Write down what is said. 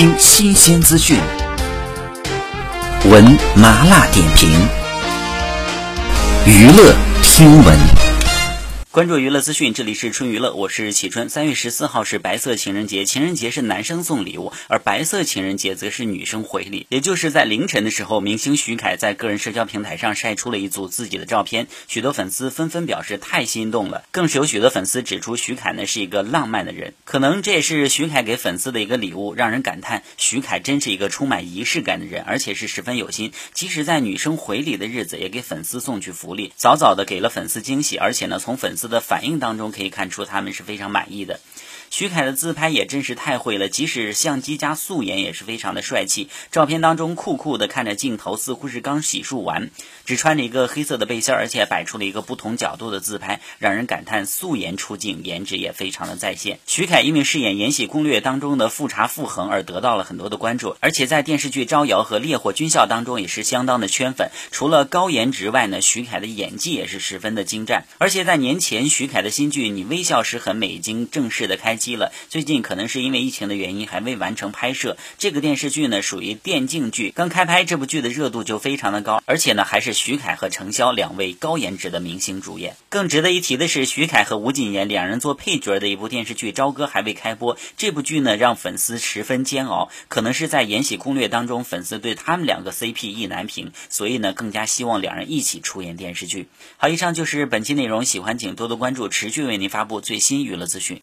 听新鲜资讯，闻麻辣点评，娱乐听闻。关注娱乐资讯，这里是春娱乐，我是启春。三月十四号是白色情人节，情人节是男生送礼物，而白色情人节则是女生回礼。也就是在凌晨的时候，明星徐凯在个人社交平台上晒出了一组自己的照片，许多粉丝纷纷表示太心动了，更是有许多粉丝指出徐凯呢是一个浪漫的人，可能这也是徐凯给粉丝的一个礼物，让人感叹徐凯真是一个充满仪式感的人，而且是十分有心，即使在女生回礼的日子，也给粉丝送去福利，早早的给了粉丝惊喜，而且呢，从粉丝的反应当中可以看出，他们是非常满意的。徐凯的自拍也真是太会了，即使相机加素颜也是非常的帅气。照片当中酷酷的看着镜头，似乎是刚洗漱完，只穿着一个黑色的背心，而且摆出了一个不同角度的自拍，让人感叹素颜出镜，颜值也非常的在线。徐凯因为饰演《延禧攻略》当中的富察傅恒而得到了很多的关注，而且在电视剧《招摇》和《烈火军校》当中也是相当的圈粉。除了高颜值外呢，徐凯的演技也是十分的精湛。而且在年前，徐凯的新剧《你微笑时很美》已经正式的开机了。最近可能是因为疫情的原因，还未完成拍摄。这个电视剧呢，属于电竞剧，刚开拍，这部剧的热度就非常的高，而且呢，还是徐凯和程潇两位高颜值的明星主演。更值得一提的是，徐凯和吴谨言两人做配角的一部电视剧《朝歌》还未开播。这部剧呢，让粉丝十分煎熬，可能是在《延禧攻略》当中，粉丝对他们两个 CP 意难平，所以呢，更加希望两人一起出演电视剧。好，以上就是本期内容，喜欢请多多关注，持续为您发布最新娱乐资讯。